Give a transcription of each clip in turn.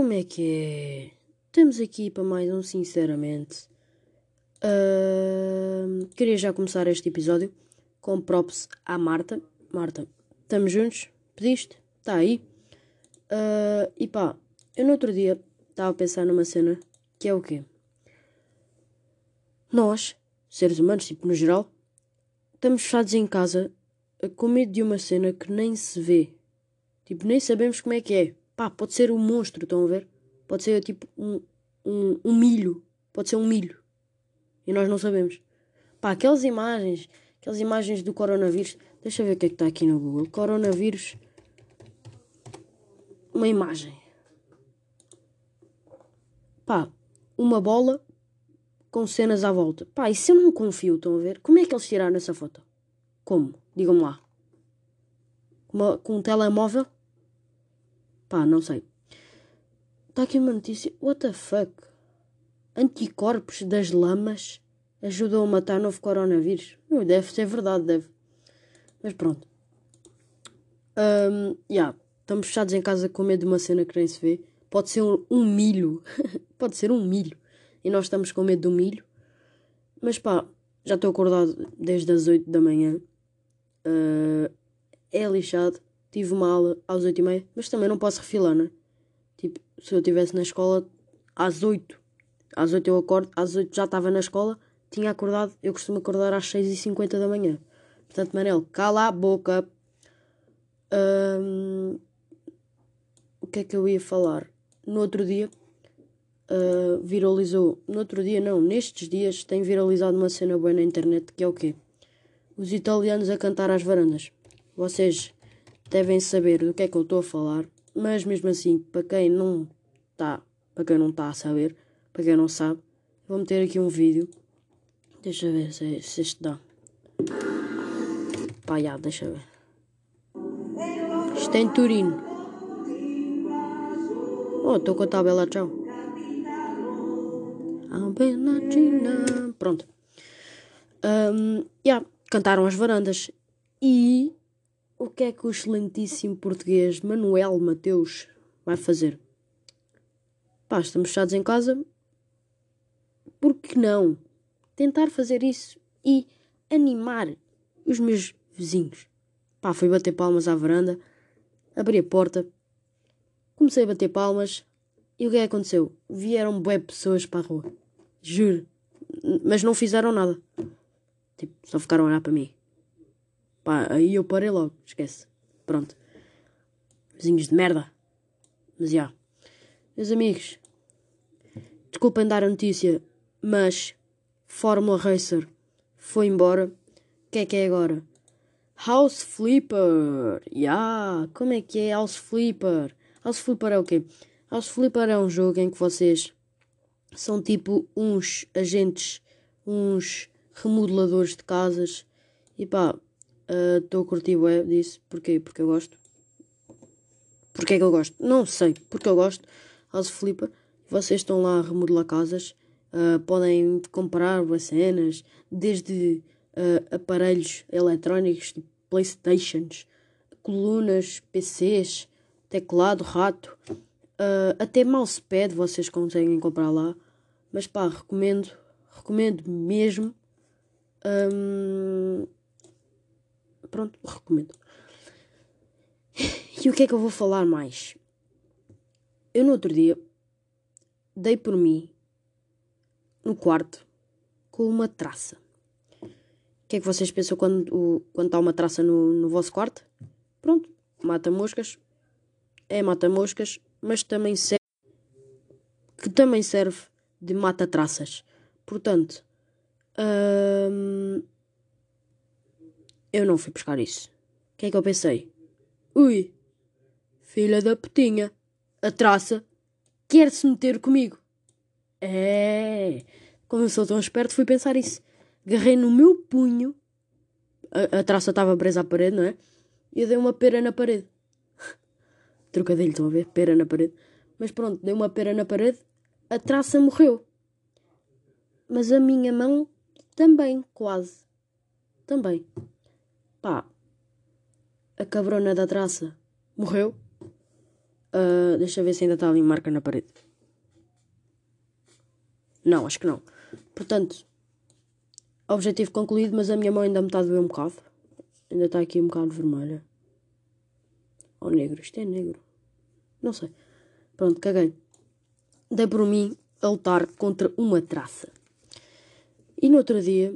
Como é que é? Estamos aqui para mais um Sinceramente. Uh, queria já começar este episódio com props à Marta. Marta, estamos juntos? Pediste? Está aí? Uh, e pá, eu no outro dia estava a pensar numa cena que é o quê? Nós, seres humanos, tipo no geral, estamos fechados em casa com medo de uma cena que nem se vê. Tipo, nem sabemos como é que é. Pá, pode ser um monstro, estão a ver? Pode ser tipo um, um, um milho. Pode ser um milho. E nós não sabemos. Pá, aquelas imagens, aquelas imagens do coronavírus. Deixa eu ver o que é que está aqui no Google. Coronavírus. Uma imagem. Pá, uma bola com cenas à volta. Pá, isso eu não confio, estão a ver? Como é que eles tiraram essa foto? Como? Digam-me lá. Uma, com um telemóvel? Pá, não sei. Está aqui uma notícia. What the fuck? Anticorpos das lamas ajudam a matar novo coronavírus. deve ser verdade, deve. Mas pronto. Um, yeah, estamos fechados em casa com medo de uma cena que nem se vê. Pode ser um, um milho. Pode ser um milho. E nós estamos com medo do milho. Mas pá, já estou acordado desde as 8 da manhã. Uh, é lixado tive uma aula às 8 e meia, mas também não posso refilar, né? Tipo, se eu estivesse na escola às 8, às 8 eu acordo, às 8 já estava na escola, tinha acordado, eu costumo acordar às 6 e 50 da manhã. Portanto, Manel, cala a boca. Um, o que é que eu ia falar? No outro dia, uh, viralizou. No outro dia, não, nestes dias tem viralizado uma cena boa na internet que é o quê? Os italianos a cantar às varandas. Vocês devem saber do que é que eu estou a falar, mas mesmo assim, para quem não está, para quem não está a saber, para quem não sabe, vou meter aqui um vídeo. Deixa ver se, se este dá. Pá, já, deixa ver. Isto é em Turino. Oh, estou com a tabela, tchau. Pronto. Um, yeah, cantaram as varandas. E o que é que o excelentíssimo português Manuel Mateus vai fazer? Pá, estamos fechados em casa. Por que não tentar fazer isso e animar os meus vizinhos? Pá, fui bater palmas à varanda, abri a porta, comecei a bater palmas e o que é que aconteceu? Vieram bué pessoas para a rua. Juro. Mas não fizeram nada. Tipo, só ficaram a olhar para mim. Pá, aí eu parei logo, esquece. Pronto. Vizinhos de merda. Mas já. Meus amigos, desculpem dar a notícia, mas Fórmula Racer foi embora. O que é que é agora? House Flipper! Yeah. Como é que é House Flipper? House Flipper é o quê? House Flipper é um jogo em que vocês são tipo uns agentes, uns remodeladores de casas. E pá, Estou uh, a curtir web disso. Porquê? Porque eu gosto. Porquê é que eu gosto? Não sei. Porque eu gosto. House Flipper. Vocês estão lá a remodelar casas. Uh, podem comprar cenas. Desde uh, aparelhos eletrónicos, tipo Playstations, colunas, PCs, teclado, rato. Uh, até mousepad vocês conseguem comprar lá. Mas pá, recomendo. Recomendo mesmo. Um, pronto, recomendo. E o que é que eu vou falar mais? Eu no outro dia dei por mim no quarto com uma traça. O que é que vocês pensam quando, quando está uma traça no, no vosso quarto? Pronto, mata moscas. É mata moscas, mas também serve que também serve de mata traças. Portanto, hum, eu não fui buscar isso. O que é que eu pensei? Ui, filha da putinha, a traça quer se meter comigo. É, como eu sou tão esperto, fui pensar isso. Agarrei no meu punho, a, a traça estava presa à parede, não é? E eu dei uma pera na parede. Trocadilho, estão a ver? Pera na parede. Mas pronto, dei uma pera na parede, a traça morreu. Mas a minha mão também, quase. Também. Pá, a cabrona da traça morreu. Uh, deixa ver se ainda está ali marca na parede. Não, acho que não. Portanto, objetivo concluído, mas a minha mão ainda me está a doer um bocado. Ainda está aqui um bocado vermelha. Ou negro, isto é negro. Não sei. Pronto, caguei. Dei por mim a lutar contra uma traça. E no outro dia.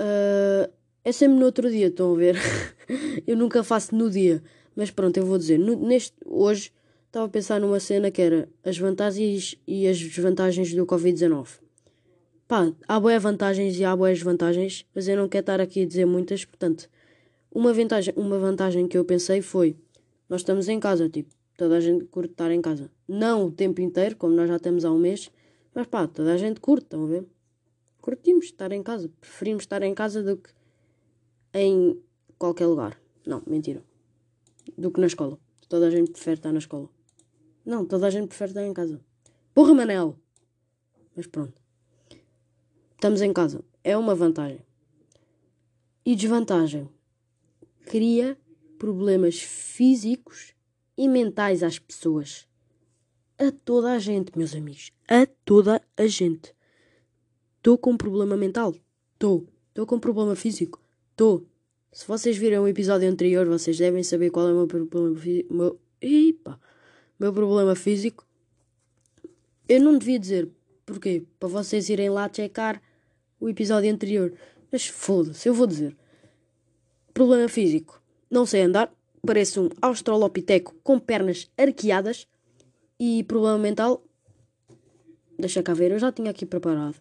Uh, é sempre no outro dia, estão a ver? eu nunca faço no dia. Mas pronto, eu vou dizer. No, neste, hoje estava a pensar numa cena que era as vantagens e as desvantagens do Covid-19. Pá, há boas vantagens e há boas desvantagens, mas eu não quero estar aqui a dizer muitas, portanto, uma vantagem, uma vantagem que eu pensei foi, nós estamos em casa, tipo, toda a gente curte estar em casa. Não o tempo inteiro, como nós já temos há um mês, mas pá, toda a gente curte, estão a ver? Curtimos estar em casa, preferimos estar em casa do que em qualquer lugar. Não, mentira. Do que na escola. Toda a gente prefere estar na escola. Não, toda a gente prefere estar em casa. Porra, Manel! Mas pronto. Estamos em casa. É uma vantagem. E desvantagem. Cria problemas físicos e mentais às pessoas. A toda a gente, meus amigos. A toda a gente. Estou com um problema mental. Estou. Estou com um problema físico. Estou. Se vocês viram o episódio anterior, vocês devem saber qual é o meu problema físico. Meu... Epa! Meu problema físico. Eu não devia dizer. Porquê? Para vocês irem lá checar o episódio anterior. Mas foda-se, eu vou dizer. Problema físico. Não sei andar. Pareço um australopiteco com pernas arqueadas. E problema mental. Deixa cá ver, eu já tinha aqui preparado.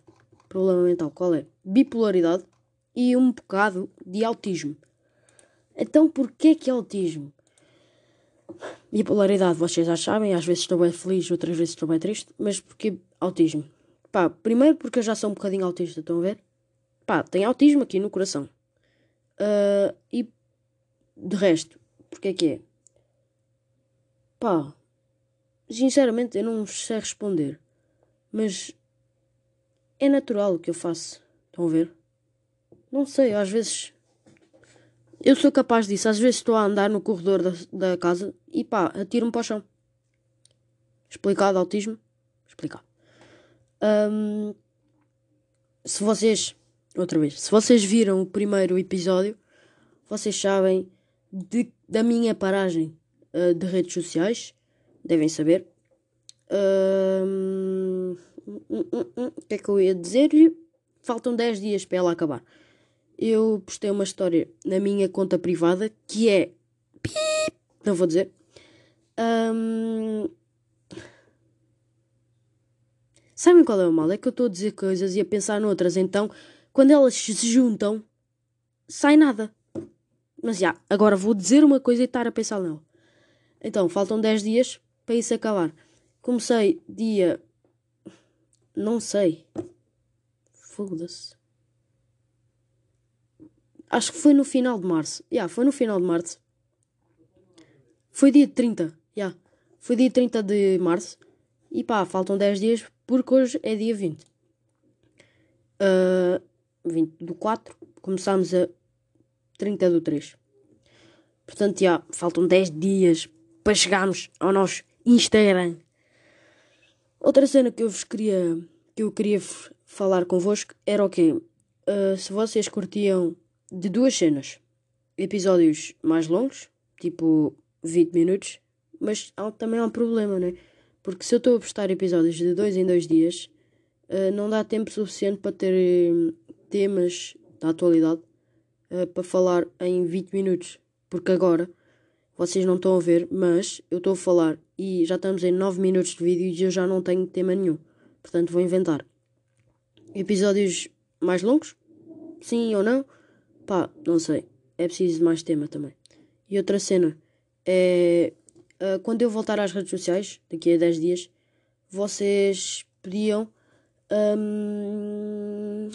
Problema mental, qual é? Bipolaridade e um bocado de autismo. Então, porquê que é autismo? Bipolaridade, vocês já sabem, às vezes estou bem feliz, outras vezes estou bem triste, mas porquê autismo? Pá, primeiro porque eu já sou um bocadinho autista, estão a ver? Pá, tenho autismo aqui no coração. Uh, e de resto, porque é que é? Pá, sinceramente eu não sei responder, mas é natural que eu faço, estão a ver? Não sei, às vezes. Eu sou capaz disso. Às vezes estou a andar no corredor da, da casa e pá, atiro-me para o chão. Explicado autismo? Explicado. Um, se vocês. Outra vez. Se vocês viram o primeiro episódio, vocês sabem de, da minha paragem uh, de redes sociais. Devem saber. Um, o que é que eu ia dizer-lhe? Faltam 10 dias para ela acabar eu postei uma história na minha conta privada que é. Não vou dizer. Um... Sabem qual é o mal? É que eu estou a dizer coisas e a pensar noutras, então quando elas se juntam, sai nada. Mas já, agora vou dizer uma coisa e estar a pensar nela. Então, faltam 10 dias para isso acabar. Comecei dia. Não sei. Foda-se. Acho que foi no final de março. Já, yeah, foi no final de março. Foi dia 30. Já. Yeah. Foi dia 30 de março. E pá, faltam 10 dias porque hoje é dia 20. Uh, 20 do 4. Começámos a 30 do 3. Portanto, já, yeah, faltam 10 dias para chegarmos ao nosso Instagram. Outra cena que eu vos queria que eu queria falar convosco era o quê? Uh, se vocês curtiam de duas cenas. Episódios mais longos, tipo 20 minutos, mas há, também há um problema, né? Porque se eu estou a postar episódios de dois em dois dias, uh, não dá tempo suficiente para ter um, temas da atualidade uh, para falar em 20 minutos. Porque agora, vocês não estão a ver, mas eu estou a falar e já estamos em 9 minutos de vídeo e eu já não tenho tema nenhum. Portanto, vou inventar. Episódios mais longos? Sim ou não? Pá, não sei. É preciso mais tema também. E outra cena é. Uh, quando eu voltar às redes sociais, daqui a 10 dias, vocês pediam. Um,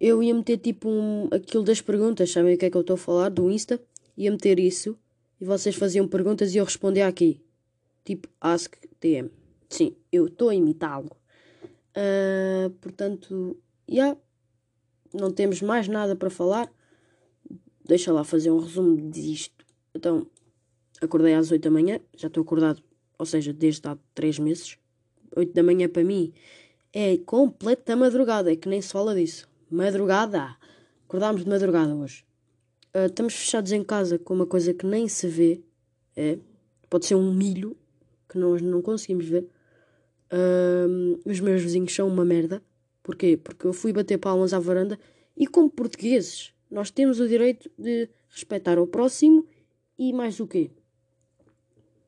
eu ia meter tipo um, aquilo das perguntas, sabem o que é que eu estou a falar? Do Insta. Ia meter isso e vocês faziam perguntas e eu respondia aqui. Tipo, ask DM. Sim, eu estou a imitá-lo. Uh, portanto, já. Yeah, não temos mais nada para falar. Deixa lá fazer um resumo disto. Então, acordei às 8 da manhã, já estou acordado ou seja, desde há 3 meses. 8 da manhã para mim é completa madrugada, é que nem se fala disso. Madrugada! Acordámos de madrugada hoje. Uh, estamos fechados em casa com uma coisa que nem se vê. É, pode ser um milho que nós não conseguimos ver. Uh, os meus vizinhos são uma merda. Porquê? Porque eu fui bater palmas à varanda e, como portugueses, nós temos o direito de respeitar o próximo e mais o quê?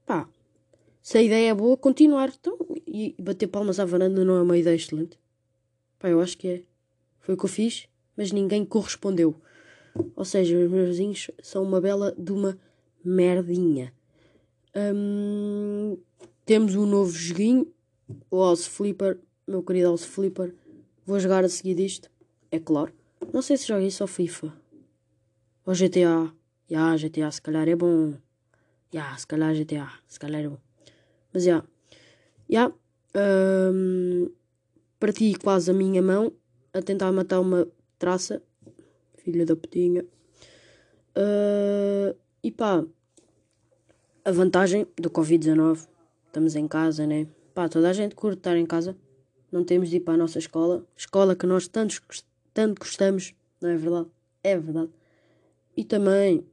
Pá, se a ideia é boa, continuar. Então, e bater palmas à varanda não é uma ideia excelente? Pá, eu acho que é. Foi o que eu fiz, mas ninguém correspondeu. Ou seja, os meus vizinhos são uma bela de uma merdinha. Hum, temos um novo joguinho, o House Flipper, meu querido House Flipper. Vou jogar a seguir disto, é claro. Não sei se joguei só FIFA. Ou GTA. Ya, yeah, GTA se calhar é bom. Ya, yeah, se calhar GTA, se calhar é bom. Mas já. Yeah. Yeah. Um, parti quase a minha mão a tentar matar uma traça. Filha da putinha. Uh, e pá. A vantagem do Covid-19. Estamos em casa, né? Pá, toda a gente curte estar em casa. Não temos de ir para a nossa escola. Escola que nós tanto, tanto gostamos. Não é verdade? É verdade. E também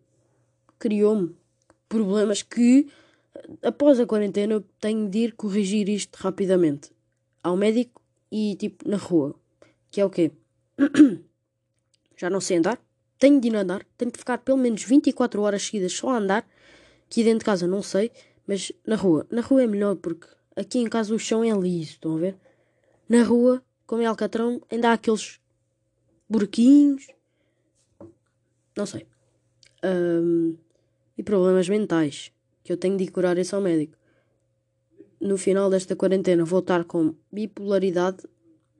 criou-me problemas que após a quarentena tenho de ir corrigir isto rapidamente ao médico e tipo na rua. Que é o quê? Já não sei andar, tenho de ir andar, tenho de ficar pelo menos 24 horas seguidas só a andar, que dentro de casa não sei, mas na rua. Na rua é melhor porque aqui em casa o chão é liso, estão a ver? Na rua, como é Alcatrão, ainda há aqueles buraquinhos. Não sei. Um, e problemas mentais que eu tenho de curar isso ao médico. No final desta quarentena vou estar com bipolaridade,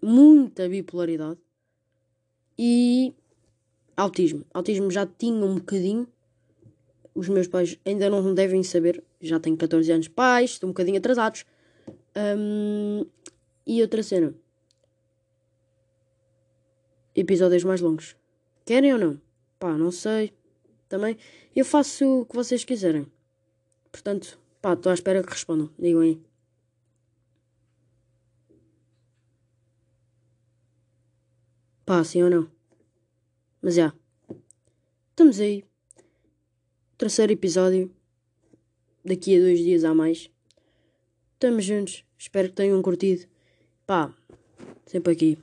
muita bipolaridade e autismo. Autismo já tinha um bocadinho. Os meus pais ainda não devem saber. Já tenho 14 anos pais, estão um bocadinho atrasados. Um, e outra cena. Episódios mais longos. Querem ou não? Pá, não sei. Também. Eu faço o que vocês quiserem. Portanto, pá, estou à espera que respondam. Digam aí. Pá, sim ou não? Mas já. Estamos aí. Terceiro episódio. Daqui a dois dias a mais. Estamos juntos. Espero que tenham curtido. Pá, sempre aqui.